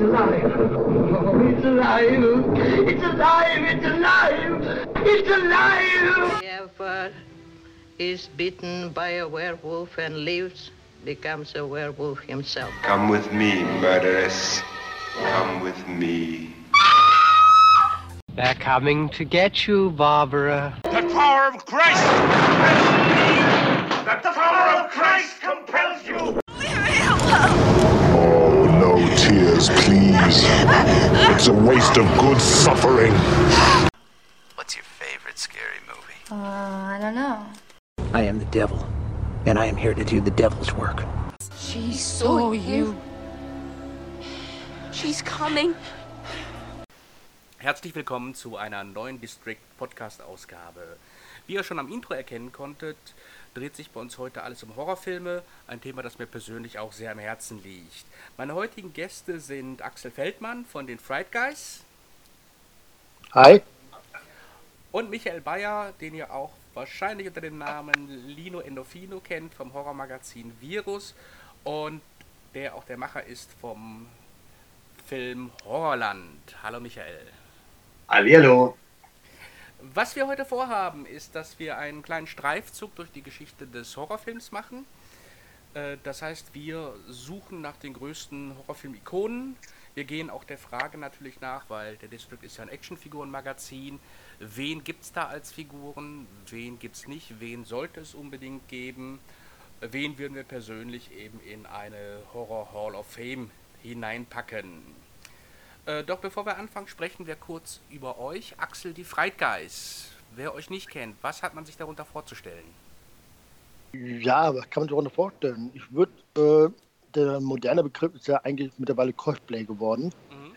It's alive. Oh, it's alive. It's alive. It's alive. It's alive. Whoever is bitten by a werewolf and lives becomes a werewolf himself. Come with me, murderess. Come with me. They're coming to get you, Barbara. The power of Christ! The power of Christ please. It's a waste of good suffering. What's your favorite scary movie? Uh, I don't know. I am the devil, and I am here to do the devil's work. She saw you. She's coming. Herzlich willkommen zu einer neuen District Podcast Ausgabe. Wie ihr schon am Intro erkennen konntet, dreht sich bei uns heute alles um Horrorfilme, ein Thema, das mir persönlich auch sehr am Herzen liegt. Meine heutigen Gäste sind Axel Feldmann von den Fright Guys. Hi. Und Michael Bayer, den ihr auch wahrscheinlich unter dem Namen Lino Endofino kennt vom Horrormagazin Virus und der auch der Macher ist vom Film Horrorland. Hallo Michael. Hallihallo. Was wir heute vorhaben, ist, dass wir einen kleinen Streifzug durch die Geschichte des Horrorfilms machen. Äh, Das heißt, wir suchen nach den größten Horrorfilm-Ikonen. Wir gehen auch der Frage natürlich nach, weil der District ist ja ein Actionfigurenmagazin. Wen gibt es da als Figuren? Wen gibt es nicht? Wen sollte es unbedingt geben? Äh, Wen würden wir persönlich eben in eine Horror Hall of Fame hineinpacken? Äh, doch bevor wir anfangen, sprechen wir kurz über euch. Axel, die Guys. Wer euch nicht kennt, was hat man sich darunter vorzustellen? Ja, was kann man sich darunter vorstellen? Ich würde, äh, der moderne Begriff ist ja eigentlich mittlerweile Cosplay geworden. Mhm.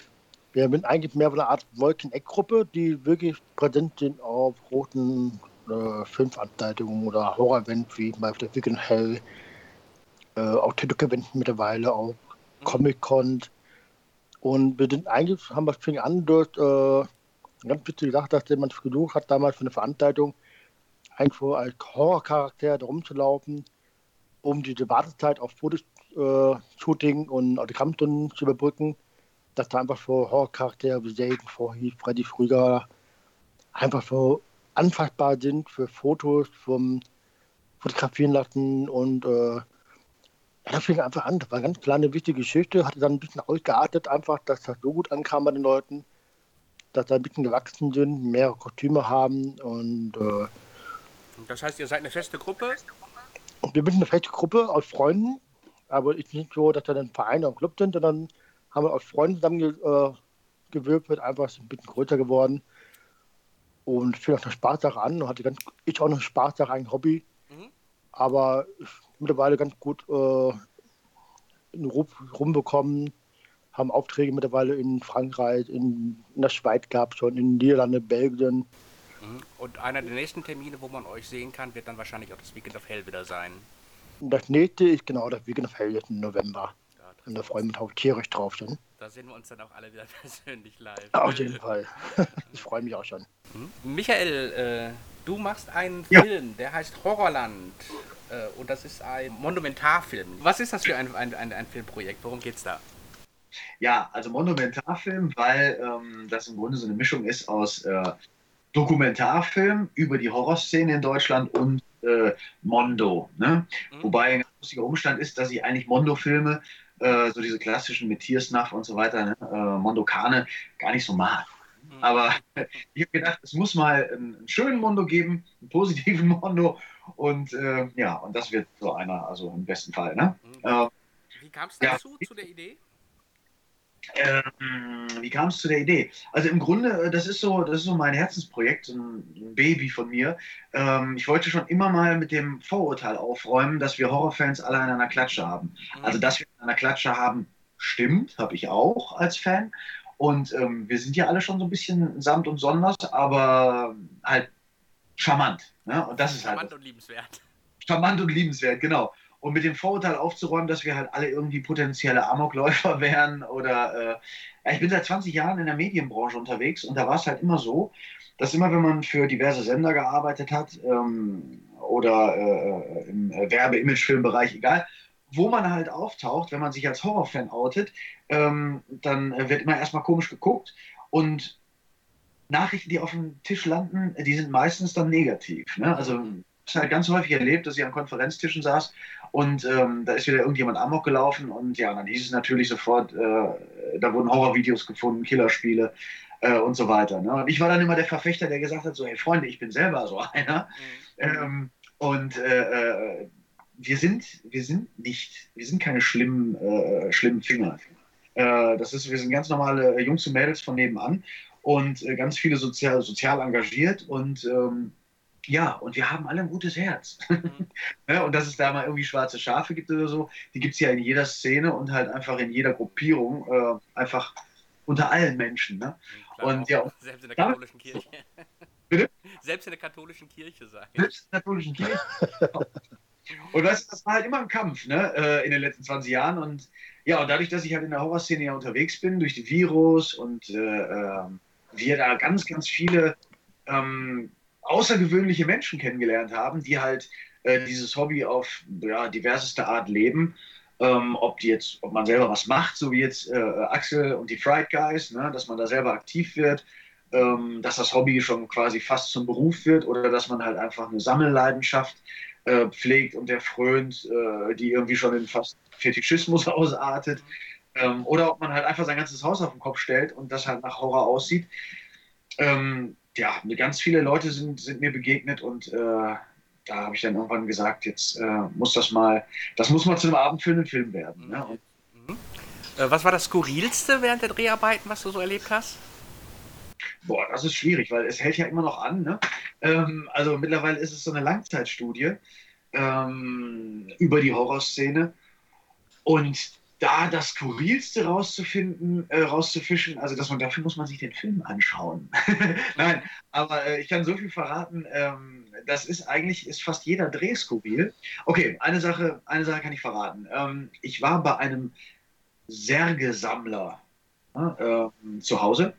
Wir sind eigentlich mehr von einer Art Wolkeneck-Gruppe, die wirklich präsent sind auf roten äh, Filmveranstaltungen oder Horror-Events wie bei der Weekend Hell, äh, auch TikTok-Events mittlerweile, auch Comic-Con. Und wir sind eigentlich, haben wir fing an durch, äh, ganz witzige Sache, dass jemand gesucht hat damals für eine Veranstaltung, einfach als Horrorcharakter da rumzulaufen, um diese Wartezeit auf Fotoshooting und Autogrammstunden zu überbrücken, dass da einfach so Horrorcharaktere wie Jason Voorhees, Freddy Krüger einfach so anfassbar sind für Fotos vom Fotografieren lassen und äh, ja, das fing einfach an. Das war eine ganz kleine, wichtige Geschichte. Hatte dann ein bisschen ausgeartet, einfach, dass das so gut ankam bei den Leuten, dass da ein bisschen gewachsen sind, mehrere Kostüme haben und äh, Das heißt, ihr seid eine feste Gruppe? wir sind eine feste Gruppe aus Freunden, aber es ist nicht so, dass wir ein Verein oder ein Club sind, sondern haben wir aus Freunden zusammen ge äh, einfach ist ein bisschen größer geworden und fing auch eine Spaßsache an und hatte ganz, ich auch eine Spaßsache, ein Hobby. Aber mittlerweile ganz gut äh, rumbekommen, haben Aufträge mittlerweile in Frankreich, in, in der Schweiz gehabt, schon in Niederlande, Belgien. Mhm. Und einer der nächsten Termine, wo man euch sehen kann, wird dann wahrscheinlich auch das Weekend of Hell wieder sein. Das nächste ist genau das Weekend of Hell jetzt im November. Ja, Und da freuen wir uns auch tierisch drauf schon. Da sehen wir uns dann auch alle wieder persönlich live. Auf jeden Fall. ich freue mich auch schon. Mhm. Michael, äh, du machst einen Ja. Film, der heißt Horrorland. Äh, und das ist ein Monumentarfilm. Was ist das für ein, ein, ein, ein Filmprojekt? Worum geht's da? Ja, also Monumentarfilm, weil ähm, das im Grunde so eine Mischung ist aus äh, Dokumentarfilm über die Horrorszene in Deutschland und äh, Mondo. Ne? Mhm. Wobei ein ganz lustiger Umstand ist, dass ich eigentlich Mondo-Filme, äh, so diese klassischen mit Tiersnuff und so weiter, ne? äh, Mondo-Kane, gar nicht so mag. Aber ich habe gedacht, es muss mal einen, einen schönen Mondo geben, einen positiven Mondo. Und äh, ja, und das wird so einer, also im besten Fall. Ne? Mhm. Äh, Wie kam es ja. dazu, zu der Idee? Ähm, wie kam es zu der Idee? Also im Grunde, äh, das ist so, das ist so mein Herzensprojekt, so ein ein Baby von mir. Ähm, ich wollte schon immer mal mit dem Vorurteil aufräumen, dass wir Horrorfans alle an einer Klatsche haben. Mhm. Also dass wir an einer Klatsche haben, stimmt, habe ich auch als Fan. Und ähm, wir sind ja alle schon so ein bisschen samt und sonders, aber halt charmant. Ne? Und das ist halt Charmant und liebenswert. charmant und liebenswert, genau. Und mit dem Vorurteil aufzuräumen, dass wir halt alle irgendwie potenzielle Amokläufer wären oder äh, ich bin seit 20 Jahren in der Medienbranche unterwegs und da war es halt immer so, dass immer wenn man für diverse Sender gearbeitet hat ähm, oder äh, im äh, Werbe-Image-Filmbereich, egal, wo man halt auftaucht, wenn man sich als Horrorfan outet, ähm, dann wird immer erstmal komisch geguckt und Nachrichten, die auf dem Tisch landen, die sind meistens dann negativ. Ne? Also ich habe halt ganz häufig erlebt, dass ich an Konferenztischen saß und ähm, da ist wieder irgendjemand Amok gelaufen und ja, dann hieß es natürlich sofort, äh, da wurden Horrorvideos gefunden, Killerspiele äh, und so weiter. Ne? Und ich war dann immer der Verfechter, der gesagt hat, so, hey Freunde, ich bin selber so einer. Ähm, und äh, äh, wir sind, wir sind nicht, wir sind keine schlimmen, äh, schlimmen Finger. Äh, das ist, wir sind ganz normale Jungs und Mädels von nebenan und äh, ganz viele sozial, sozial engagiert und ähm, ja, und wir haben alle ein gutes Herz. ja, und dass es da mal irgendwie schwarze Schafe gibt oder so, die gibt es ja in jeder Szene und halt einfach in jeder Gruppierung, äh, einfach unter allen Menschen. Ne? Klar, und ja, selbst in der katholischen Kirche. Bitte? Selbst in der katholischen Kirche sein. Selbst in der katholischen Kirche. und weißt das war halt immer ein Kampf ne? äh, in den letzten 20 Jahren. Und ja, und dadurch, dass ich halt in der Horrorszene ja unterwegs bin, durch die Virus und äh, äh, wir da ganz, ganz viele ähm, außergewöhnliche Menschen kennengelernt haben, die halt äh, dieses Hobby auf ja, diverseste Art leben. Ähm, ob, die jetzt, ob man selber was macht, so wie jetzt äh, Axel und die Fried Guys, ne, dass man da selber aktiv wird, ähm, dass das Hobby schon quasi fast zum Beruf wird oder dass man halt einfach eine Sammelleidenschaft äh, pflegt und der frönt, äh, die irgendwie schon in fast Fetischismus ausartet. Ähm, oder ob man halt einfach sein ganzes Haus auf den Kopf stellt und das halt nach Horror aussieht. Ähm, ja, ganz viele Leute sind, sind mir begegnet und äh, da habe ich dann irgendwann gesagt, jetzt äh, muss das mal, das muss mal zu einem abendfüllenden Film werden. Ne? Und, Mhm. Äh, was war das Skurrilste während der Dreharbeiten, was du so erlebt hast? Boah, das ist schwierig, weil es hält ja immer noch an. Ne? Ähm, also mittlerweile ist es so eine Langzeitstudie ähm, über die Horrorszene. Und da das Skurrilste rauszufinden, äh, rauszufischen, also dass man dafür muss man sich den Film anschauen. Nein, aber äh, ich kann so viel verraten, ähm, das ist eigentlich, ist fast jeder Dreh skurril. Okay, eine Sache, eine Sache kann ich verraten. Ähm, ich war bei einem Särgesammler äh, zu Hause.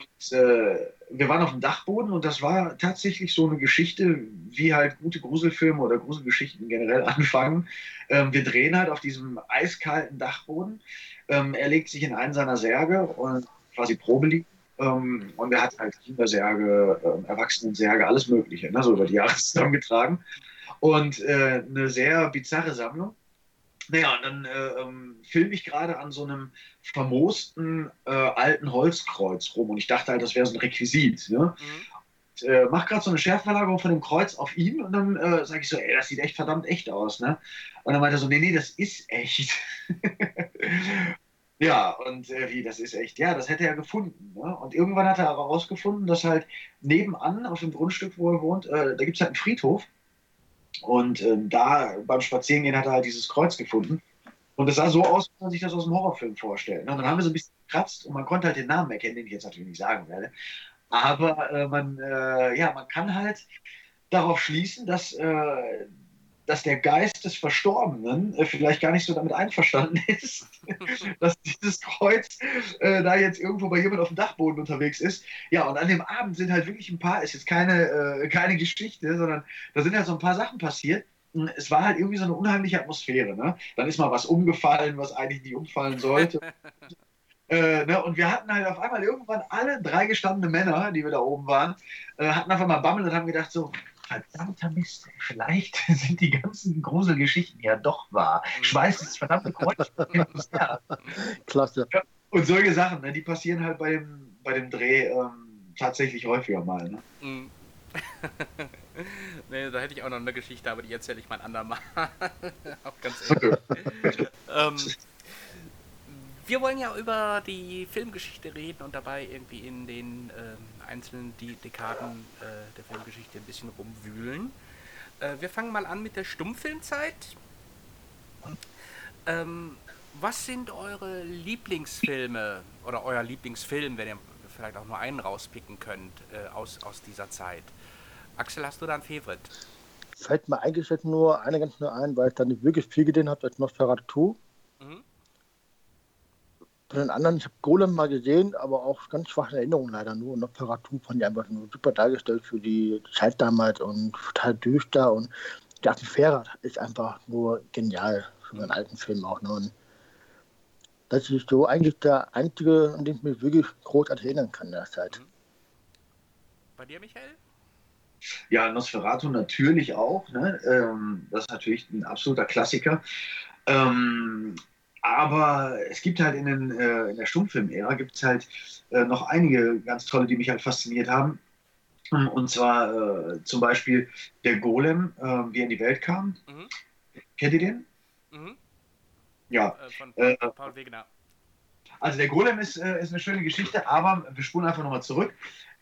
Und, äh, wir waren auf dem Dachboden und das war tatsächlich so eine Geschichte, wie halt gute Gruselfilme oder Gruselgeschichten generell anfangen. Ähm, wir drehen halt auf diesem eiskalten Dachboden. Ähm, er legt sich in einen seiner Särge und quasi Probe liegt. Ähm, und er hat halt Kindersärge, äh, Erwachsenensärge, alles Mögliche, ne, so über die Jahre zusammengetragen. Und äh, eine sehr bizarre Sammlung. Naja, und dann äh, ähm, filme ich gerade an so einem vermoosten äh, alten Holzkreuz rum und ich dachte halt, das wäre so ein Requisit. Ne? Und, äh, mach gerade so eine Schärfverlagerung von dem Kreuz auf ihn und dann äh, sage ich so, ey, das sieht echt verdammt echt aus. Ne? Und dann meinte er so, nee, nee, das ist echt. ja, und äh, wie, das ist echt? Ja, das hätte er gefunden. Ne? Und irgendwann hat er aber herausgefunden, dass halt nebenan auf dem Grundstück, wo er wohnt, äh, da gibt es halt einen Friedhof. Und ähm, da beim Spazierengehen hat er halt dieses Kreuz gefunden. Und es sah so aus, wie man sich das aus dem Horrorfilm vorstellt. Ne? Und dann haben wir so ein bisschen gekratzt und man konnte halt den Namen erkennen, den ich jetzt natürlich nicht sagen werde. Aber äh, man, äh, ja, man kann halt darauf schließen, dass, äh, dass der Geist des Verstorbenen äh, vielleicht gar nicht so damit einverstanden ist, dass dieses Kreuz äh, da jetzt irgendwo bei jemand auf dem Dachboden unterwegs ist. Ja, und an dem Abend sind halt wirklich ein paar, ist jetzt keine, äh, keine Geschichte, sondern da sind halt so ein paar Sachen passiert. Es war halt irgendwie so eine unheimliche Atmosphäre. Ne? Dann ist mal was umgefallen, was eigentlich nicht umfallen sollte. Äh, ne, und wir hatten halt auf einmal irgendwann alle drei gestandene Männer, die wir da oben waren, äh, hatten auf einmal Bammel und haben gedacht so, verdammter Mist, vielleicht sind die ganzen Gruselgeschichten ja doch wahr. Schmeiß das verdammte Kreuz. Klasse. Und solche Sachen, ne, die passieren halt bei dem, bei dem Dreh ähm, tatsächlich häufiger mal. Ne? Mhm. nee, da hätte ich auch noch eine Geschichte, aber die erzähle ich mal ein andermal. auch ganz ehrlich. ähm, wir wollen ja über die Filmgeschichte reden und dabei irgendwie in den ähm, einzelnen die Dekaden äh, der Filmgeschichte ein bisschen rumwühlen. Äh, wir fangen mal an mit der Stummfilmzeit. Ähm, was sind eure Lieblingsfilme oder euer Lieblingsfilm, wenn ihr vielleicht auch nur einen rauspicken könnt äh, aus, aus dieser Zeit? Axel, hast du da ein Favorit? Fällt mir eigentlich nur eine ganz nur ein, weil ich da nicht wirklich viel gesehen habe, als Nosferatu. Mhm. Von den anderen, ich habe Golem mal gesehen, aber auch ganz schwache Erinnerungen leider nur. Und Nosferatu fand ich einfach nur super dargestellt für die Zeit damals und total düster und die Atmosphäre ist einfach nur genial. von den alten Filmen auch. Ne? Und das ist so eigentlich der einzige, an den ich mich wirklich großartig erinnern kann in der Zeit. Bei dir, Michael? Ja, Nosferatu natürlich auch. Ne? Ähm, das ist natürlich ein absoluter Klassiker. Ähm, aber es gibt halt in, den, äh, in der Stummfilm-Ära gibt es halt äh, noch einige ganz tolle, die mich halt fasziniert haben. Und zwar äh, zum Beispiel der Golem, äh, wie er in die Welt kam. Mhm. Kennt ihr den? Mhm. Ja. Äh, von Äh, Paul Wegener. Also der Golem ist, äh, ist eine schöne Geschichte, aber wir spulen einfach nochmal zurück.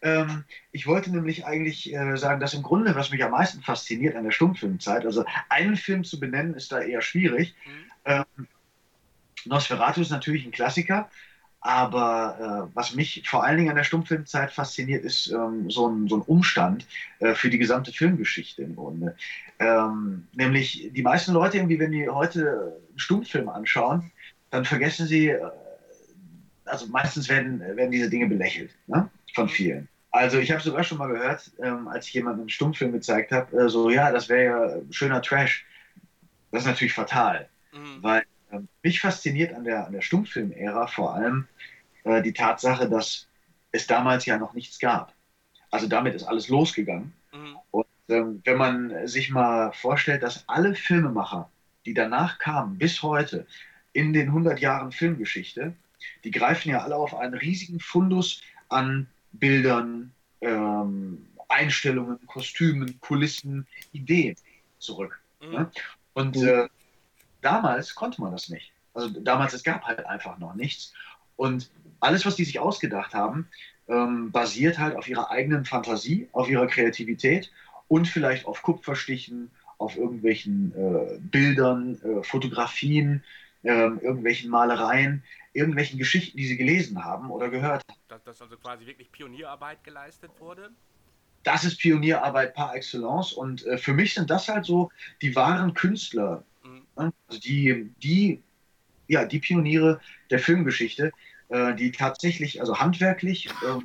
Ähm, ich wollte nämlich eigentlich äh, sagen, dass im Grunde, was mich am meisten fasziniert an der Stummfilmzeit, also einen Film zu benennen, ist da eher schwierig. Ähm, Nosferatu ist natürlich ein Klassiker, aber äh, was mich vor allen Dingen an der Stummfilmzeit fasziniert, ist ähm, so, ein, so ein Umstand äh, für die gesamte Filmgeschichte im Grunde. Ähm, nämlich die meisten Leute, irgendwie, wenn die heute einen Stummfilm anschauen, dann vergessen sie, äh, also meistens werden, werden diese Dinge belächelt ne? von vielen. Also ich habe sogar schon mal gehört, ähm, als ich jemandem einen Stummfilm gezeigt habe, äh, so ja, das wäre ja schöner Trash. Das ist natürlich fatal, weil ähm, mich fasziniert an der, an der Stummfilm-Ära vor allem äh, die Tatsache, dass es damals ja noch nichts gab. Also damit ist alles losgegangen. Und ähm, wenn man sich mal vorstellt, dass alle Filmemacher, die danach kamen, bis heute, in den 100 Jahren Filmgeschichte, die greifen ja alle auf einen riesigen Fundus an Bildern, ähm, Einstellungen, Kostümen, Kulissen, Ideen zurück. Ne? Und äh, damals konnte man das nicht. Also damals, es gab halt einfach noch nichts. Und alles, was die sich ausgedacht haben, ähm, basiert halt auf ihrer eigenen Fantasie, auf ihrer Kreativität und vielleicht auf Kupferstichen, auf irgendwelchen äh, Bildern, äh, Fotografien, ähm, irgendwelchen Malereien, irgendwelchen Geschichten, die sie gelesen haben oder gehört haben. Dass, dass also quasi wirklich Pionierarbeit geleistet wurde. Das ist Pionierarbeit par excellence und äh, für mich sind das halt so die wahren Künstler? Also die, die, ja, die Pioniere der Filmgeschichte, äh, die tatsächlich, also handwerklich äh,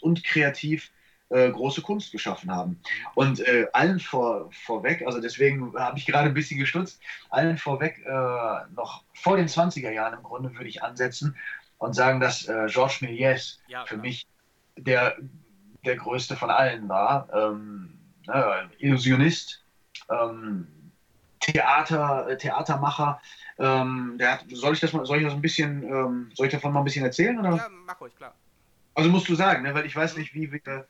und kreativ äh, große Kunst geschaffen haben. Und äh, allen vor, vorweg, also deswegen habe ich gerade ein bisschen gestutzt, allen vorweg äh, noch vor den 20er Jahren im Grunde würde ich ansetzen und sagen, dass äh, Georges Méliès Ja, für mich der, der größte von allen war. Ähm, ne, Illusionist, ähm, Theater, äh, Theatermacher. Ähm, hat, soll ich das mal, soll ich das ein bisschen, ähm, soll ich davon mal ein bisschen erzählen? Oder? Ja, mach ruhig, klar. Also musst du sagen, ne? weil ich weiß nicht, wie wir,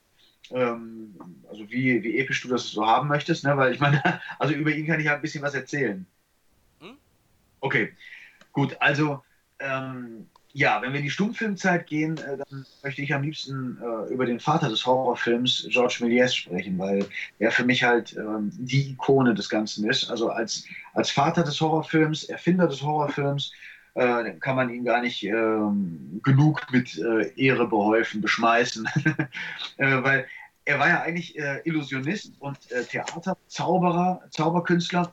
ähm, also wie, wie episch du das so haben möchtest, ne? weil ich meine, also über ihn kann ich ja ein bisschen was erzählen. Hm? Okay, gut, also ähm, ja, wenn wir in die Stummfilmzeit gehen, äh, dann möchte ich am liebsten äh, über den Vater des Horrorfilms, Georges Méliès, sprechen, weil er für mich halt ähm, die Ikone des Ganzen ist. Also als, als Vater des Horrorfilms, Erfinder des Horrorfilms, äh, kann man ihn gar nicht ähm, genug mit äh, Ehre behäufen, beschmeißen. äh, weil er war ja eigentlich äh, Illusionist und Theater, Zauberer, Zauberkünstler.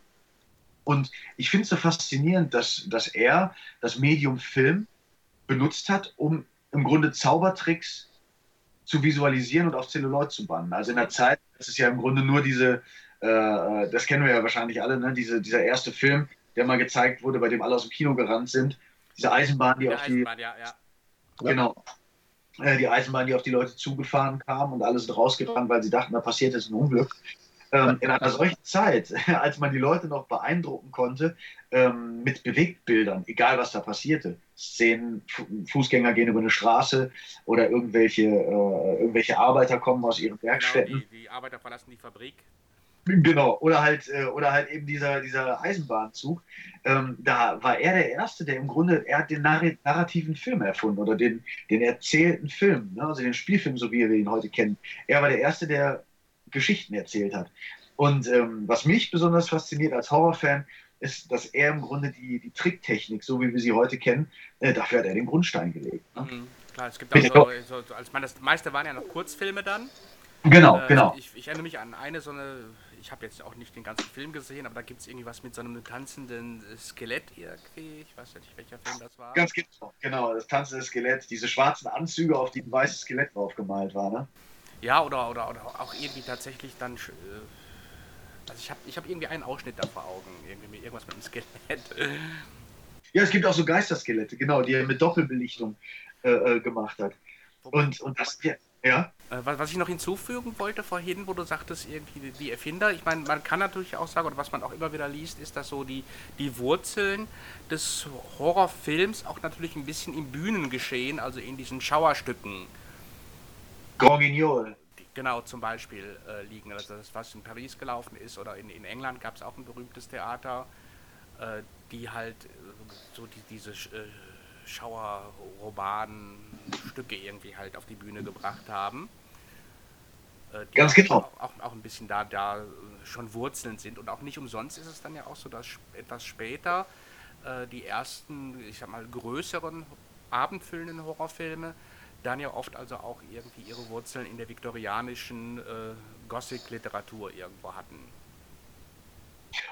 Und ich finde es so faszinierend, dass, dass er das Medium Film benutzt hat, um im Grunde Zaubertricks zu visualisieren und auf Zelluloid zu bannen. Also in der Zeit, das ist ja im Grunde nur diese, äh, das kennen wir ja wahrscheinlich alle, ne? diese, dieser erste Film, der mal gezeigt wurde, bei dem alle aus dem Kino gerannt sind. Diese Eisenbahn, die Der auf die, Eisenbahn, ja, ja. genau, äh, die Eisenbahn, die auf die Leute zugefahren kam und alle sind rausgerannt, weil sie dachten, da passiert jetzt ein Unglück. Ähm, in einer solchen Zeit, als man die Leute noch beeindrucken konnte ähm, mit Bewegtbildern, egal was da passierte, Szenen, Fu- Fußgänger gehen über eine Straße oder irgendwelche, äh, irgendwelche Arbeiter kommen aus ihren Genau, Werkstätten. die, die Arbeiter verlassen die Fabrik. Genau, oder halt, äh, oder halt eben dieser, dieser Eisenbahnzug. Ähm, da war er der Erste, der im Grunde, er hat den narr- narrativen Film erfunden oder den, den erzählten Film, ne? also den Spielfilm, so wie wir ihn heute kennen. Er war der Erste, der Geschichten erzählt hat. Und ähm, was mich besonders fasziniert als Horrorfan, ist, dass er im Grunde die, die Tricktechnik, so wie wir sie heute kennen, äh, dafür hat er den Grundstein gelegt. Ne? Mhm. Klar, es gibt auch so, so, so als man das meiste waren ja noch Kurzfilme dann. Genau, Äh, genau. Ich, ich erinnere mich an eine so eine, ich habe jetzt auch nicht den ganzen Film gesehen, aber da gibt es irgendwie was mit so einem tanzenden Skelett irgendwie. Ich weiß ja nicht, welcher Film das war. Ganz genau, genau, das tanzende Skelett, diese schwarzen Anzüge, auf die ein weißes Skelett drauf gemalt war. Ne? Ja, oder, oder, oder auch irgendwie tatsächlich dann äh, Also ich habe ich hab irgendwie einen Ausschnitt da vor Augen, irgendwie irgendwas mit dem Skelett. Ja, es gibt auch so Geisterskelette, genau, die er mit Doppelbelichtung äh, äh, gemacht hat. Und, und das, ja, ja. Äh, was, was ich noch hinzufügen wollte vorhin, wo du sagtest, irgendwie die, Erfinder, ich meine, man kann natürlich auch sagen, oder was man auch immer wieder liest, ist, dass so die, die Wurzeln des Horrorfilms auch natürlich ein bisschen im Bühnengeschehen, also in diesen Schauerstücken. Grand Guignol. Genau, zum Beispiel äh, liegen. Also das, was in Paris gelaufen ist oder in, in England gab es auch ein berühmtes Theater, äh, die halt äh, so die, diese äh, Schauerroman-Stücke irgendwie halt auf die Bühne gebracht haben. Äh, die Ganz genau. Auch, auch, auch ein bisschen da, da schon Wurzeln sind. Und auch nicht umsonst ist es dann ja auch so, dass etwas später äh, die ersten, ich sag mal, größeren abendfüllenden Horrorfilme dann ja oft also auch irgendwie ihre Wurzeln in der viktorianischen äh, Gothic-Literatur irgendwo hatten.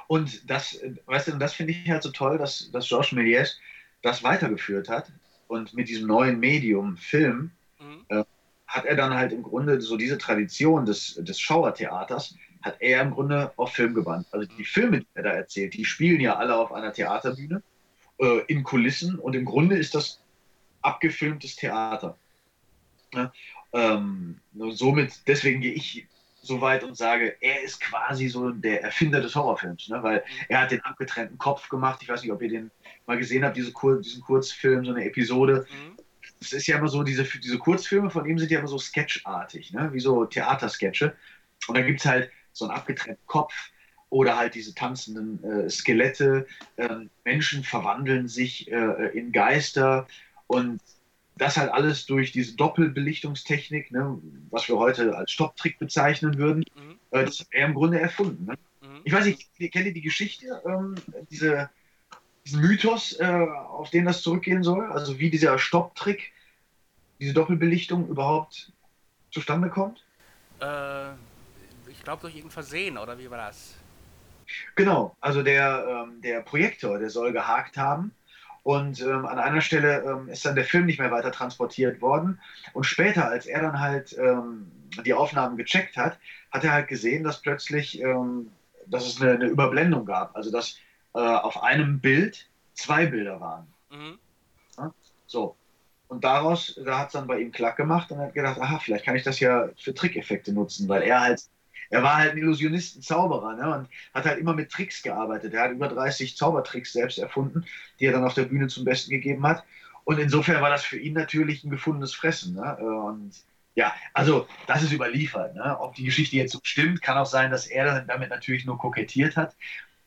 Und das, weißt du, das finde ich halt so toll, dass, dass Georges Méliès das weitergeführt hat. Und mit diesem neuen Medium, Film, mhm. äh, hat er dann halt im Grunde so diese Tradition des, des Schauertheaters, hat er im Grunde auf Film gewandt. Also die Filme, die er da erzählt, die spielen ja alle auf einer Theaterbühne, äh, in Kulissen und im Grunde ist das abgefilmtes Theater. Ja, ähm, somit, deswegen gehe ich so weit und sage, er ist quasi so der Erfinder des Horrorfilms, ne? weil er hat den abgetrennten Kopf gemacht. Ich weiß nicht, ob ihr den mal gesehen habt, diese Kur diesen Kurzfilm, so eine Episode. Es mhm. ist ja immer so, diese, diese Kurzfilme von ihm sind ja immer so sketchartig, ne? wie so Theatersketche. Und da gibt es halt so einen abgetrennten Kopf oder halt diese tanzenden äh, Skelette. Ähm, Menschen verwandeln sich äh, in Geister und das halt alles durch diese Doppelbelichtungstechnik, ne, was wir heute als Stopptrick bezeichnen würden, mhm. äh, das hat er im Grunde erfunden. Ne? Mhm. Ich weiß nicht, kennt ihr die Geschichte, ähm, diese, diesen Mythos, äh, auf den das zurückgehen soll? Also wie dieser Stopptrick, diese Doppelbelichtung überhaupt zustande kommt? Äh, ich glaube durch irgendein Versehen, oder wie war das? Genau, also der, ähm, der Projektor, der soll gehakt haben und ähm, an einer Stelle ähm, ist dann der Film nicht mehr weiter transportiert worden. Und später, als er dann halt ähm, die Aufnahmen gecheckt hat, hat er halt gesehen, dass plötzlich, ähm, dass es eine, eine, Überblendung gab. Also dass äh, auf einem Bild zwei Bilder waren. Mhm. Ja? So. Und daraus, da hat es dann bei ihm klack gemacht und er hat gedacht, aha, vielleicht kann ich das ja für Trickeffekte nutzen, weil er halt er war halt ein Illusionist, ein Zauberer ne? und hat halt immer mit Tricks gearbeitet. Er hat über 30 Zaubertricks selbst erfunden, die er dann auf der Bühne zum Besten gegeben hat. Und insofern war das für ihn natürlich ein gefundenes Fressen. Ne? Und ja, also das ist überliefert. Ne? Ob die Geschichte jetzt so stimmt, kann auch sein, dass er damit natürlich nur kokettiert hat.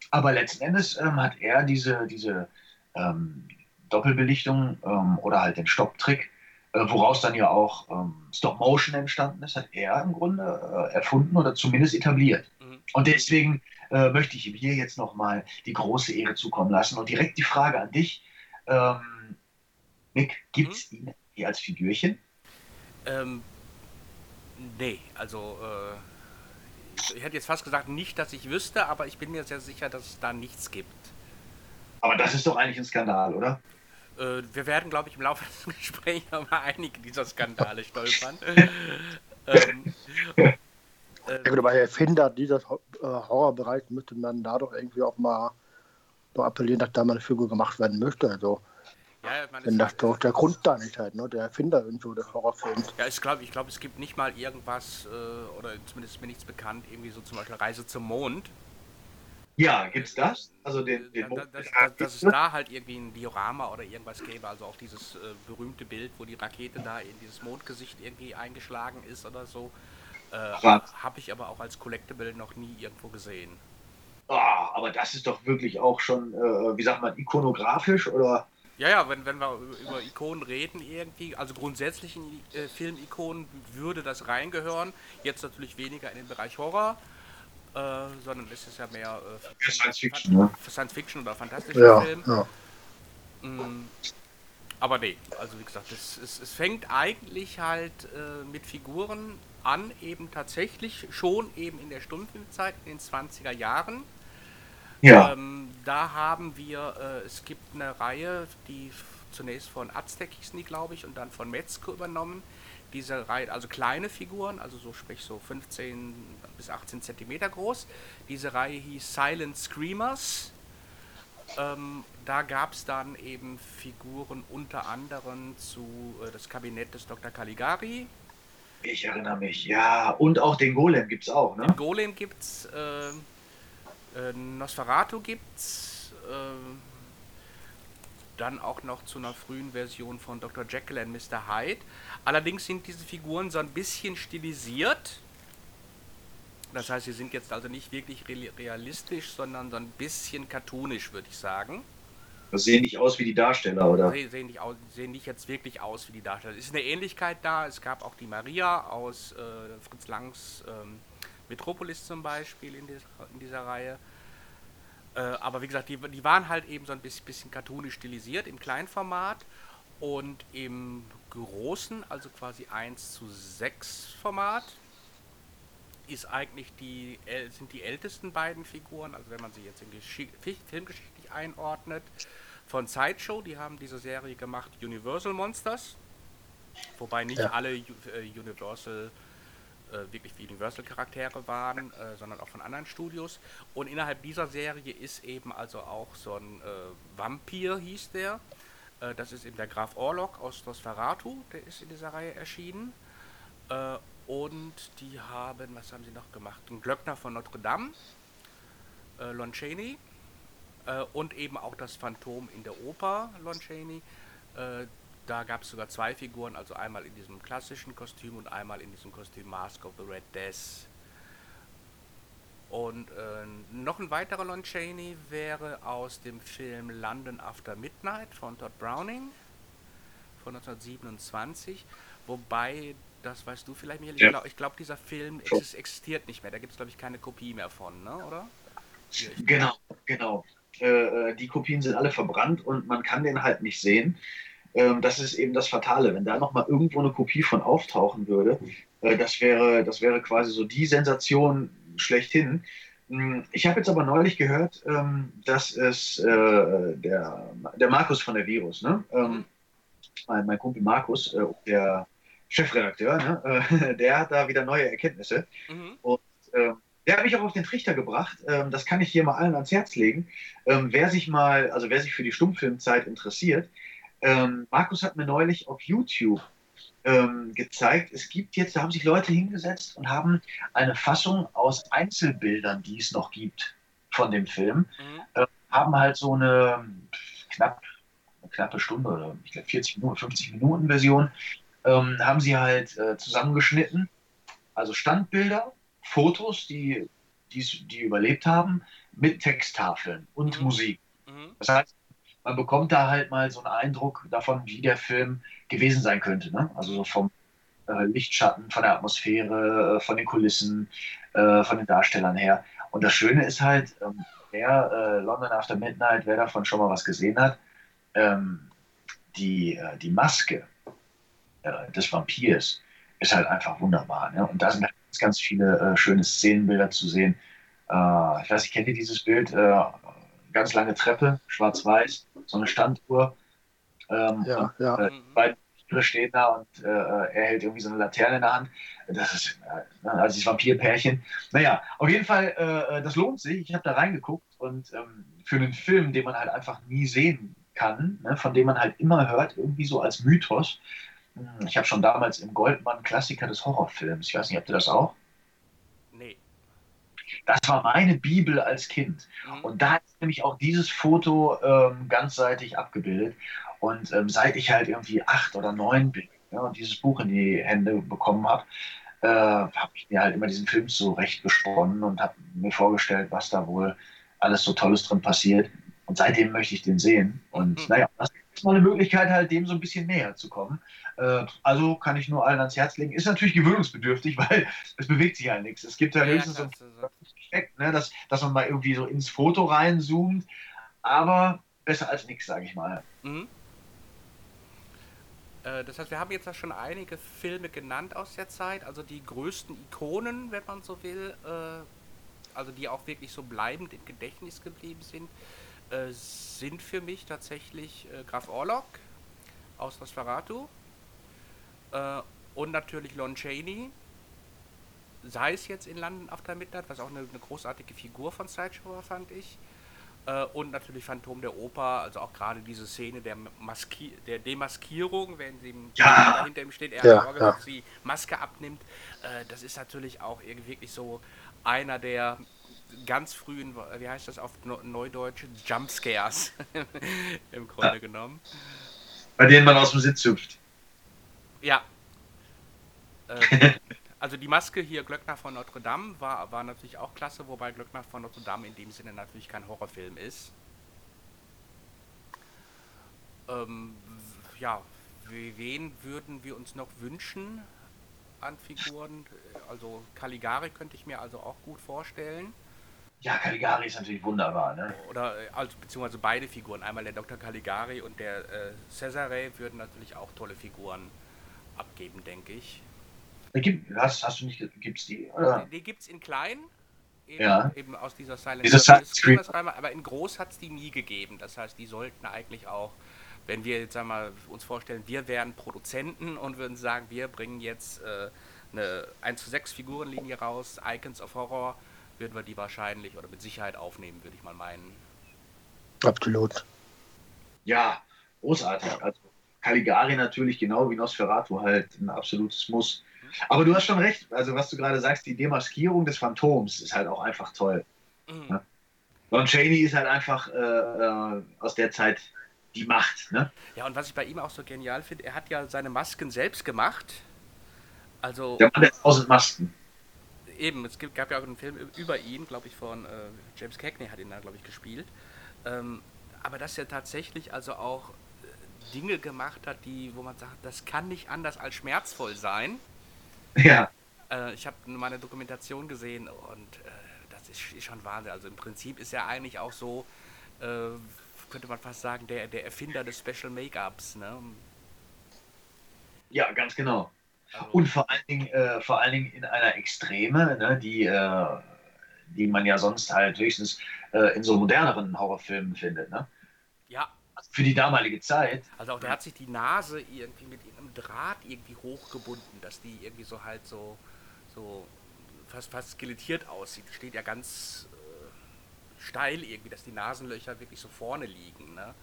Aber letzten Endes ähm, hat er diese, diese ähm, Doppelbelichtung ähm, oder halt den Stopptrick woraus dann ja auch ähm, Stop Motion entstanden ist, hat er im Grunde äh, erfunden oder zumindest etabliert. Mhm. Und deswegen äh, möchte ich ihm hier jetzt nochmal die große Ehre zukommen lassen. Und direkt die Frage an dich, ähm, Nick, gibt es mhm. ihn hier als Figürchen? Ähm, nee, also äh, ich hätte jetzt fast gesagt, nicht, dass ich wüsste, aber ich bin mir sehr sicher, dass es da nichts gibt. Aber das ist doch eigentlich ein Skandal, oder? Äh, wir werden, glaube ich, im Laufe des Gesprächs über einige dieser Skandale stolpern. ähm, ja gut, aber Erfinder dieses äh, Horrorbereichs müsste man da doch irgendwie auch mal so appellieren, dass da mal eine Figur gemacht werden möchte. Also, ja, wenn das doch der Grund da nicht halt, ne? der Erfinder irgendwo des Horrorfilms. Ja, ich glaube, ich glaub, es gibt nicht mal irgendwas, äh, oder zumindest ist mir nichts bekannt, irgendwie so zum Beispiel Reise zum Mond, ja, gibt's das? Also den, den da, das, das, dass es da halt irgendwie ein Diorama oder irgendwas gäbe, also auch dieses äh, berühmte Bild, wo die Rakete da in dieses Mondgesicht irgendwie eingeschlagen ist oder so, äh, habe ich aber auch als Collectible noch nie irgendwo gesehen. Oh, aber das ist doch wirklich auch schon, äh, wie sagt man, ikonografisch oder? Ja, ja, wenn, wenn wir über Ikonen reden irgendwie, also grundsätzlich in äh, Filmikonen würde das reingehören, jetzt natürlich weniger in den Bereich Horror, äh, sondern es ist ja mehr äh, Science Fiction, ne? Science Fiction oder fantastischer ja, Film. Ja. Mm, aber nee, also wie gesagt, es, es, es fängt eigentlich halt äh, mit Figuren an, eben tatsächlich schon eben in der Stummfilmzeit, in den 20er Jahren. Ja. Ähm, da haben wir, äh, es gibt eine Reihe, die zunächst von Aztec hießen die, glaube ich, und dann von Metzko übernommen. Diese Reihe, also kleine Figuren, also so sprich so 15 bis 18 Zentimeter groß. Diese Reihe hieß Silent Screamers. Ähm, da gab es dann eben Figuren unter anderem zu äh, das Kabinett des Dr. Caligari. Ich erinnere mich, ja. Und auch den Golem gibt es auch, ne? Den Golem gibt's, äh, äh, Nosferatu gibt's, äh, dann auch noch zu einer frühen Version von Dr. Jekyll and Mr. Hyde. Allerdings sind diese Figuren so ein bisschen stilisiert. Das heißt, sie sind jetzt also nicht wirklich realistisch, sondern so ein bisschen cartoonisch, würde ich sagen. Das sehen nicht aus wie die Darsteller, oder? Sie sehen nicht, aus, sehen nicht jetzt wirklich aus wie die Darsteller. Es ist eine Ähnlichkeit da. Es gab auch die Maria aus äh, Fritz Langs ähm, Metropolis zum Beispiel in, dieser, in dieser Reihe. Äh, aber wie gesagt, die, die waren halt eben so ein bisschen, bisschen cartoonisch stilisiert im Kleinformat und im großen, also quasi 1 zu 6 Format, ist eigentlich die, sind die ältesten beiden Figuren, also wenn man sie jetzt in Geschick filmgeschichtlich einordnet, von Sideshow, die haben diese Serie gemacht, Universal Monsters, wobei nicht ja. alle äh, Universal äh, wirklich Universal-Charaktere waren, äh, sondern auch von anderen Studios. Und innerhalb dieser Serie ist eben also auch so ein äh, Vampir, hieß der. Äh, das ist eben der Graf Orlok aus Nosferatu, der ist in dieser Reihe erschienen. Äh, und die haben, was haben sie noch gemacht? Ein Glöckner von Notre Dame, äh, Lon Chaney. und eben auch das Phantom in der Oper, Lon Chaney da gab es sogar zwei Figuren, also einmal in diesem klassischen Kostüm und einmal in diesem Kostüm Mask of the Red Death. Und äh, noch ein weiterer Lon Chaney wäre aus dem Film London After Midnight von Todd Browning von 1927. Wobei, das weißt du vielleicht, Michael, ja. ich glaube, glaub, dieser Film existiert nicht mehr. Da gibt es, glaube ich, keine Kopie mehr von, ne? oder? Genau, genau. Äh, äh, die Kopien sind alle verbrannt und man kann den halt nicht sehen. Ähm, das ist eben das Fatale. Wenn da nochmal irgendwo eine Kopie von auftauchen würde, äh, das, wäre, das wäre quasi so die Sensation schlechthin. Hm, ich habe jetzt aber neulich gehört, ähm, dass es äh, der, der Markus von der Virus, ne? Ähm, mein, Kumpel Markus, äh, der Chefredakteur, ne? Äh, der hat da wieder neue Erkenntnisse. Mhm. Und äh, der hat mich auch auf den Trichter gebracht. Ähm, das kann ich hier mal allen ans Herz legen. Ähm, wer sich mal, also wer sich für die Stummfilmzeit interessiert, ähm, Markus hat mir neulich auf YouTube ähm, gezeigt, es gibt jetzt, da haben sich Leute hingesetzt und haben eine Fassung aus Einzelbildern, die es noch gibt von dem Film, mhm. äh, haben halt so eine knapp, eine knappe Stunde oder ich glaube 40 Minuten, 50 Minuten Version, ähm, haben sie halt äh, zusammengeschnitten. Also Standbilder, Fotos, die, die, die überlebt haben, mit Texttafeln und mhm. Musik. Mhm. Das heißt, man bekommt da halt mal so einen Eindruck davon, wie der Film gewesen sein könnte. Ne? Also so vom äh, Lichtschatten, von der Atmosphäre, äh, von den Kulissen, äh, von den Darstellern her. Und das Schöne ist halt, ähm, wer äh, London After Midnight, wer davon schon mal was gesehen hat, ähm, die, äh, die Maske äh, des Vampirs ist halt einfach wunderbar. Ne? Und da sind ganz, ganz viele schöne Szenenbilder zu sehen. ich weiß, ich kenne dieses Bild ganz lange Treppe, schwarz-weiß, so eine Standuhr. Ähm, ja, und, ja. Äh, beide Tiere stehen da und äh, er hält irgendwie so eine Laterne in der Hand. Das ist äh, also dieses Vampirpärchen. Naja, auf jeden Fall, äh, das lohnt sich. Ich habe da reingeguckt und ähm, für einen Film, den man halt einfach nie sehen kann, ne, von dem man halt immer hört, irgendwie so als Mythos. Hm, ich habe schon damals im Goldmann Klassiker des Horrorfilms, ich weiß nicht, habt ihr das auch? Das war meine Bibel als Kind. Mhm. Und da ist nämlich auch dieses Foto ähm, ganzseitig abgebildet. Und ähm, seit ich halt irgendwie acht oder neun bin ja, und dieses Buch in die Hände bekommen habe, äh, habe ich mir halt immer diesen Film zurecht gesponnen und habe mir vorgestellt, was da wohl alles so Tolles drin passiert. Und seitdem möchte ich den sehen. Und mhm. naja, das ist mal eine Möglichkeit, halt dem so ein bisschen näher zu kommen. Äh, also kann ich nur allen ans Herz legen. Ist natürlich gewöhnungsbedürftig, weil es bewegt sich ja nichts. Es gibt ja, ja höchstens so Effekt, ne, dass, dass man mal irgendwie so ins Foto reinzoomt. Aber besser als nichts, sage ich mal. Mhm. Äh, das heißt, wir haben jetzt ja schon einige Filme genannt aus der Zeit, also die größten Ikonen, wenn man so will, äh, also die auch wirklich so bleibend im Gedächtnis geblieben sind, äh, sind für mich tatsächlich Graf Orlok aus Nosferatu. Und natürlich Lon Chaney. Sei es jetzt in London After Midnight, was auch eine, eine großartige Figur von Sideshow war, fand ich. Äh, und natürlich Phantom der Oper, also auch gerade diese Szene der, Maski der Demaskierung, wenn sie Ja. dahinter ihm steht, er Ja, hat Sorge, ja. dass sie Maske abnimmt. Äh, das ist natürlich auch irgendwie wirklich so einer der ganz frühen, wie heißt das auf Neu- Neudeutsch, Jumpscares im Grunde genommen. Bei denen man aus dem Sitz hüpft. Ja. Äh, also die Maske hier, Glöckner von Notre Dame, war, war natürlich auch klasse, wobei Glöckner von Notre Dame in dem Sinne natürlich kein Horrorfilm ist. Ähm, ja, we- wen würden wir uns noch wünschen an Figuren? Also Caligari könnte ich mir also auch gut vorstellen. Ja, Caligari ist natürlich wunderbar, ne? Oder also beziehungsweise beide Figuren, einmal der Dr. Caligari und der äh, Cesare würden natürlich auch tolle Figuren abgeben, denke ich. Gibt, hast, hast du nicht, gibt's die? Oder? Die, die gibt es in klein, eben, Ja. eben aus dieser Silent Diese Screen. Aber in groß hat es die nie gegeben. Das heißt, die sollten eigentlich auch, wenn wir jetzt einmal uns vorstellen, wir wären Produzenten und würden sagen, wir bringen jetzt äh, eine 1 zu 6 Figurenlinie raus, Icons of Horror, würden wir die wahrscheinlich oder mit Sicherheit aufnehmen, würde ich mal meinen. Absolut. Ja, großartig. Also Caligari natürlich genau wie Nosferatu halt ein absolutes Muss. Aber du hast schon recht, also was du gerade sagst, die Demaskierung des Phantoms ist halt auch einfach toll. Ja. Lon Chaney ist halt einfach äh, äh, aus der Zeit die Macht. Ne? Ja, und was ich bei ihm auch so genial finde, er hat ja seine Masken selbst gemacht. Also Der Mann der tausend Masken. eben, es gibt, gab ja auch einen Film über ihn, glaube ich, von äh, James Cagney hat ihn da, glaube ich, gespielt. Ähm, aber dass er tatsächlich also auch äh, Dinge gemacht hat, die, wo man sagt, das kann nicht anders als schmerzvoll sein. Ja. Äh, ich habe meine Dokumentation gesehen und äh, das ist, schon Wahnsinn. Also im Prinzip ist er eigentlich auch so, äh, könnte man fast sagen, der, der Erfinder des Special Make-ups. Ne? Ja, ganz genau. Und vor allen Dingen, äh, vor allen Dingen in einer Extreme, ne, die, äh, die man ja sonst halt höchstens äh, in so moderneren Horrorfilmen findet. Ne? Ja. Für die damalige Zeit. Also auch der hat sich die Nase irgendwie mit einem Draht irgendwie hochgebunden, dass die irgendwie so halt so, so fast, fast skelettiert aussieht. Steht ja ganz äh, steil irgendwie, dass die Nasenlöcher wirklich so vorne liegen. Ne?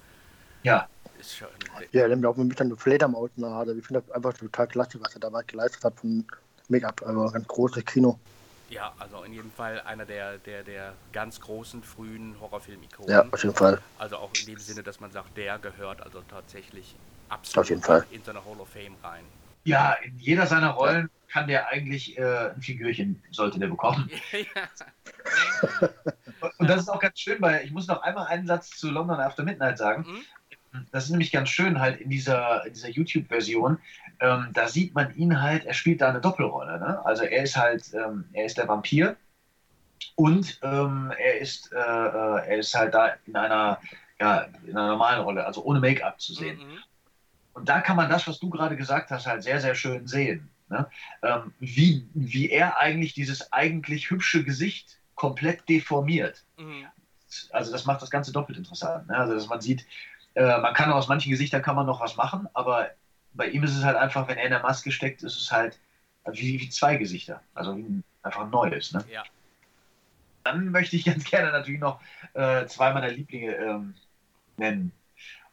Ja. Ist schon, Ja, der hat mir auch mit einer Fledermausnase. Ich finde das einfach total klasse, was er damals geleistet hat von Make-up. Also ganz großes Kino. ja, also in jedem Fall einer der, der, der ganz großen frühen Horrorfilm-Ikonen. Ja, auf jeden Fall. Also auch in dem Sinne, dass man sagt, der gehört also tatsächlich absolut Auf jeden Fall. in so eine Hall of Fame rein. Ja, in jeder seiner Rollen kann der eigentlich äh, ein Figürchen, sollte der bekommen. Und das ist auch ganz schön, weil ich muss noch einmal einen Satz zu London After Midnight sagen. Das ist nämlich ganz schön halt in dieser, in dieser YouTube-Version. Ähm, da sieht man ihn halt, er spielt da eine Doppelrolle. Ne? Also er ist halt, ähm, er ist der Vampir und ähm, er, ist, äh, äh, er ist halt da in einer, ja, in einer normalen Rolle, also ohne Make-up zu sehen. Und da kann man das, was du gerade gesagt hast, halt sehr, sehr schön sehen. Ne? Ähm, wie, wie er eigentlich dieses eigentlich hübsche Gesicht komplett deformiert. Also das macht das Ganze doppelt interessant. Ne? Also dass man sieht, äh, man kann aus manchen Gesichtern kann man noch was machen, aber bei ihm ist es halt einfach, wenn er in der Maske steckt, ist es halt wie, wie zwei Gesichter. Also wie ein, einfach ein neues. Ne? Ja. Dann möchte ich ganz gerne natürlich noch äh, zwei meiner Lieblinge ähm, nennen.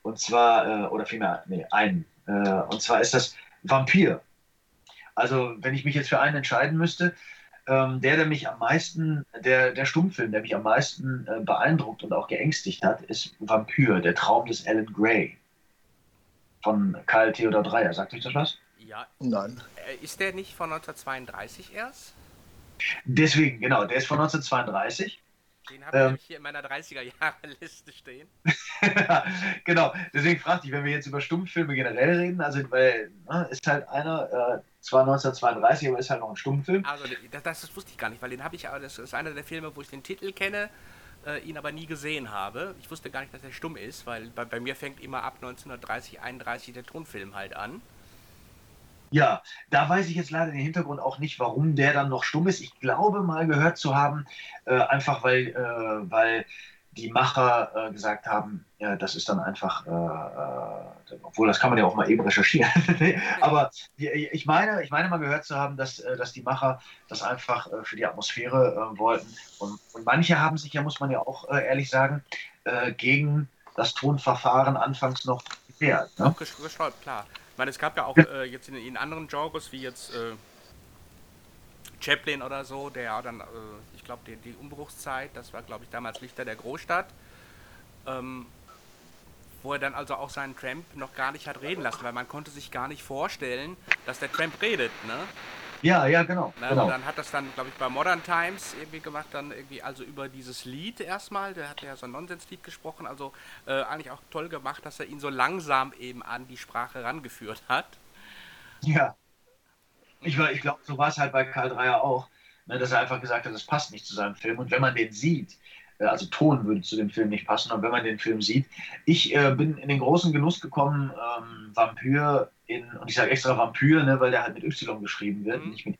Und zwar, äh, oder vielmehr, nee, einen. Äh, und zwar ist das Vampir. Also, wenn ich mich jetzt für einen entscheiden müsste, ähm, der, der mich am meisten, der, der Stummfilm, der mich am meisten äh, beeindruckt und auch geängstigt hat, ist Vampir, der Traum des Alan Gray. Von Karl Theodor Dreyer. Sagt euch das was? Ja. Nein. Äh, Ist der nicht von 1932 erst? Deswegen, genau, der ist von 1932. Den habe ich Ähm. hier in meiner 30er-Jahre-Liste stehen. genau, deswegen fragte ich, wenn wir jetzt über Stummfilme generell reden, also weil ne, ist halt einer, äh, zwar 1932, aber ist halt noch ein Stummfilm. Also, das, das wusste ich gar nicht, weil den habe ich, aber das ist einer der Filme, wo ich den Titel kenne, äh, ihn aber nie gesehen habe. Ich wusste gar nicht, dass er stumm ist, weil bei, bei mir fängt immer ab 1930, 31 der Tonfilm halt an. Ja, da weiß ich jetzt leider den Hintergrund auch nicht, warum der dann noch stumm ist. Ich glaube mal gehört zu haben, äh, einfach weil, äh, weil die Macher äh, gesagt haben, ja, das ist dann einfach, äh, äh, obwohl das kann man ja auch mal eben recherchieren. Aber ich meine, ich meine mal gehört zu haben, dass, äh, dass die Macher das einfach für die Atmosphäre wollten. Und, und manche haben sich ja, muss man ja auch ehrlich sagen, gegen das Tonverfahren anfangs noch gewehrt. Ne? Auch gesträubt, klar. Ich meine, es gab ja auch äh, jetzt in, in anderen Genres, wie jetzt äh, Chaplin oder so, der dann, äh, ich glaube, die, die Umbruchszeit, das war, glaube ich, damals Lichter der Großstadt, ähm, wo er dann also auch seinen Tramp noch gar nicht hat reden lassen, weil man konnte sich gar nicht vorstellen, dass der Tramp redet, ne? Ja, ja, genau. Na, genau. Und dann hat das dann, glaube ich, bei Modern Times irgendwie gemacht, dann irgendwie also über dieses Lied erstmal, der hat ja so ein Nonsenslied gesprochen, also äh, eigentlich auch toll gemacht, dass er ihn so langsam eben an die Sprache rangeführt hat. Ja. Ich, ich glaube, so war es halt bei Karl Dreier auch, ne, dass er einfach gesagt hat, das passt nicht zu seinem Film. Und wenn man den sieht, also Ton würde zu dem Film nicht passen, aber wenn man den Film sieht, ich äh, bin in den großen Genuss gekommen, ähm, Vampir in, und ich sage extra Vampir, ne, weil der halt mit Y geschrieben wird, nicht mit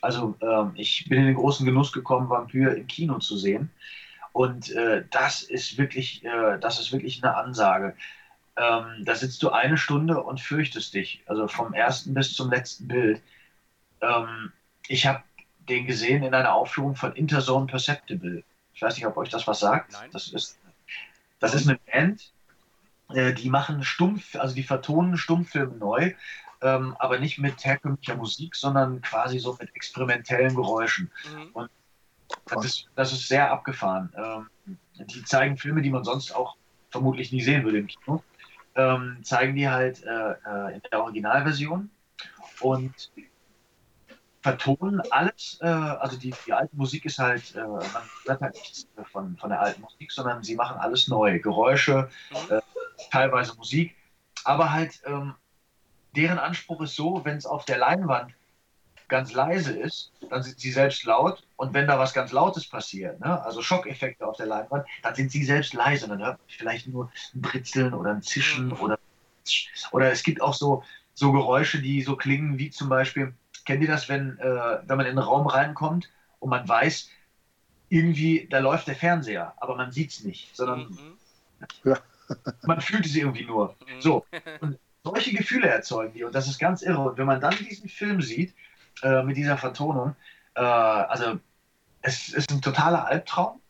also ähm, ich bin in den großen Genuss gekommen, Vampir im Kino zu sehen. Und äh, das ist wirklich, äh, das ist wirklich eine Ansage. Ähm, da sitzt du eine Stunde und fürchtest dich, also vom ersten bis zum letzten Bild. Ähm, ich habe den gesehen in einer Aufführung von Interzone Perceptible. Ich weiß nicht, ob euch das was sagt. Das ist, das ist eine Band, äh, die machen Stumpf, also die vertonen Stummfilme neu, ähm, aber nicht mit herkömmlicher Musik, sondern quasi so mit experimentellen Geräuschen. Und das ist, das ist sehr abgefahren. Ähm, die zeigen Filme, die man sonst auch vermutlich nie sehen würde im Kino. Ähm, zeigen die halt äh, äh, in der Originalversion und vertonen alles. Äh, also die, die alte Musik ist halt, äh, man hört halt nichts von, von der alten Musik, sondern sie machen alles neu. Geräusche, äh, teilweise Musik, aber halt ähm, deren Anspruch ist so, wenn es auf der Leinwand ganz leise ist, dann sind sie selbst laut und wenn da was ganz Lautes passiert, ne, also Schockeffekte auf der Leinwand, dann sind sie selbst leise und dann hört man vielleicht nur ein Britzeln oder ein Zischen oder oder es gibt auch so, so Geräusche, die so klingen wie zum Beispiel, kennt ihr das, wenn, äh, wenn man in einen Raum reinkommt und man weiß, irgendwie, da läuft der Fernseher, aber man sieht es nicht, sondern man fühlt es irgendwie nur. So, und solche Gefühle erzeugen die und das ist ganz irre. Und wenn man dann diesen Film sieht, äh, mit dieser Vertonung, äh, also es ist ein totaler Albtraum.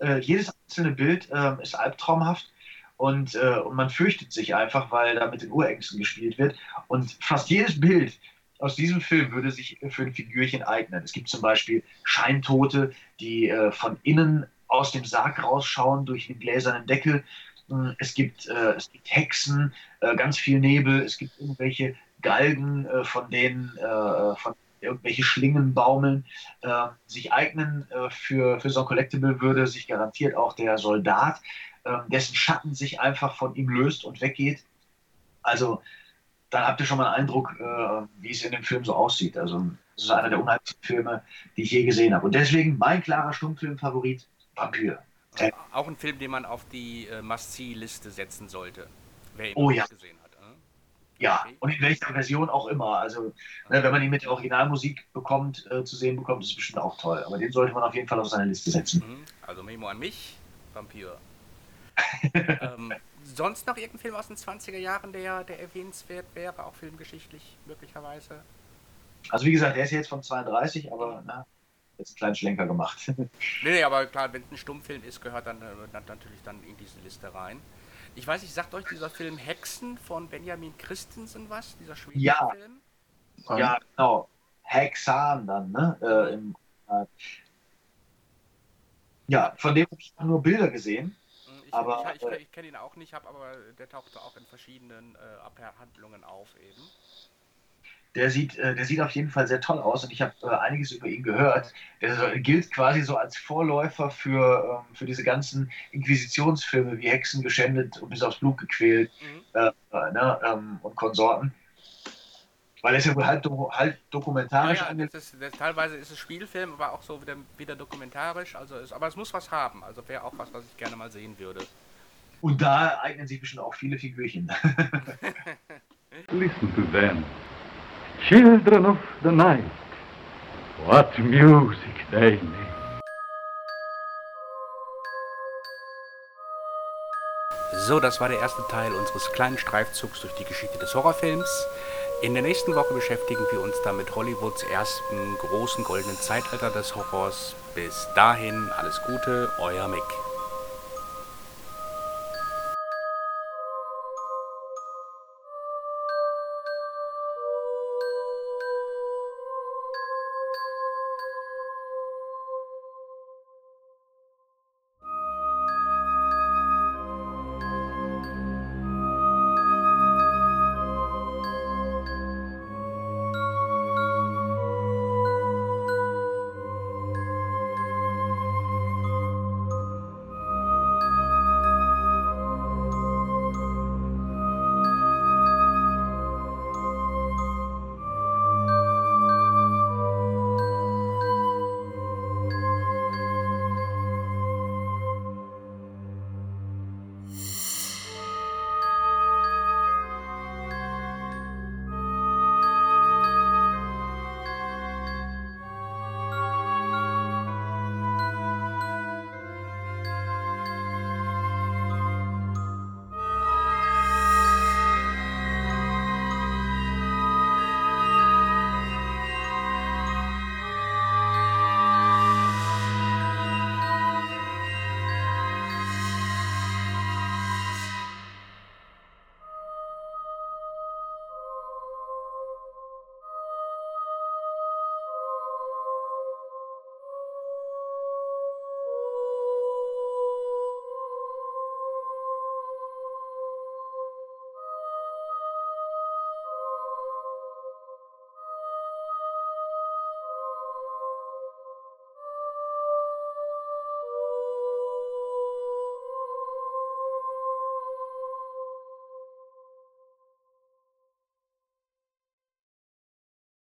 Äh, jedes einzelne Bild äh, ist albtraumhaft und, äh, und man fürchtet sich einfach, weil da mit den Urängsten gespielt wird. Und fast jedes Bild aus diesem Film würde sich für ein Figürchen eignen. Es gibt zum Beispiel Scheintote, die äh, von innen aus dem Sarg rausschauen durch den gläsernen Deckel. Mm, Es gibt, äh, es gibt Hexen, äh, ganz viel Nebel, es gibt irgendwelche Galgen, äh, von denen äh, von irgendwelche Schlingen baumeln, äh, sich eignen äh, für, für so ein Collectible würde sich garantiert auch der Soldat, äh, dessen Schatten sich einfach von ihm löst und weggeht. Also dann habt ihr schon mal einen Eindruck, äh, wie es in dem Film so aussieht. Also es ist einer der unheimlichsten Filme, die ich je gesehen habe. Und deswegen mein klarer Stummfilm-Favorit, Vampir. Äh, Auch ein Film, den man auf die äh, Must-See-Liste setzen sollte. Wer ihn Oh ja. gesehen hat. äh? Ja, und in welcher Version auch immer. Also, ne, wenn man ihn mit der Originalmusik bekommt, äh, zu sehen bekommt, ist es bestimmt auch toll. Aber den sollte man auf jeden Fall auf seine Liste setzen. Mhm. Also Memo an mich, Vampir. ähm, sonst noch irgendein Film aus den 20er Jahren, der, der erwähnenswert wäre, auch filmgeschichtlich möglicherweise? Also, wie gesagt, der ist jetzt von 32, aber na, jetzt einen kleinen Schlenker gemacht. Nee, nee, aber klar, wenn es ein Stummfilm ist, gehört dann, äh, dann natürlich dann in diese Liste rein. Ich weiß nicht, sagt euch dieser Film Hexen von Benjamin Christensen was? Dieser schwedische Ja. Film? ja, genau. Hexan dann, ne? Äh, im, äh, ja, von dem habe ich nur Bilder gesehen. Ich, Aber, ich, ich, äh, ich kenne ihn auch nicht, hab aber der tauchte auch in verschiedenen äh, Abhandlungen auf eben. Der sieht, äh, der sieht auf jeden Fall sehr toll aus und ich habe äh, einiges über ihn gehört. Der gilt quasi so als Vorläufer für, ähm, für diese ganzen Inquisitionsfilme wie Hexen geschändet und bis aufs Blut gequält äh, ne, ähm, und Konsorten. Weil ist ja wohl halb, do, halb dokumentarisch Ja, ja, ist, das, teilweise ist es Spielfilm, aber auch so wieder, wieder dokumentarisch. Also es, aber es muss was haben. Also wäre auch was, was ich gerne mal sehen würde. Und da eignen sich bestimmt auch viele Figürchen. Listen to them. Children of the night. What music they make. So, das war der erste Teil unseres kleinen Streifzugs durch die Geschichte des Horrorfilms. In der nächsten Woche beschäftigen wir uns dann mit Hollywoods ersten großen goldenen Zeitalter des Horrors. Bis dahin, alles Gute, euer Mick.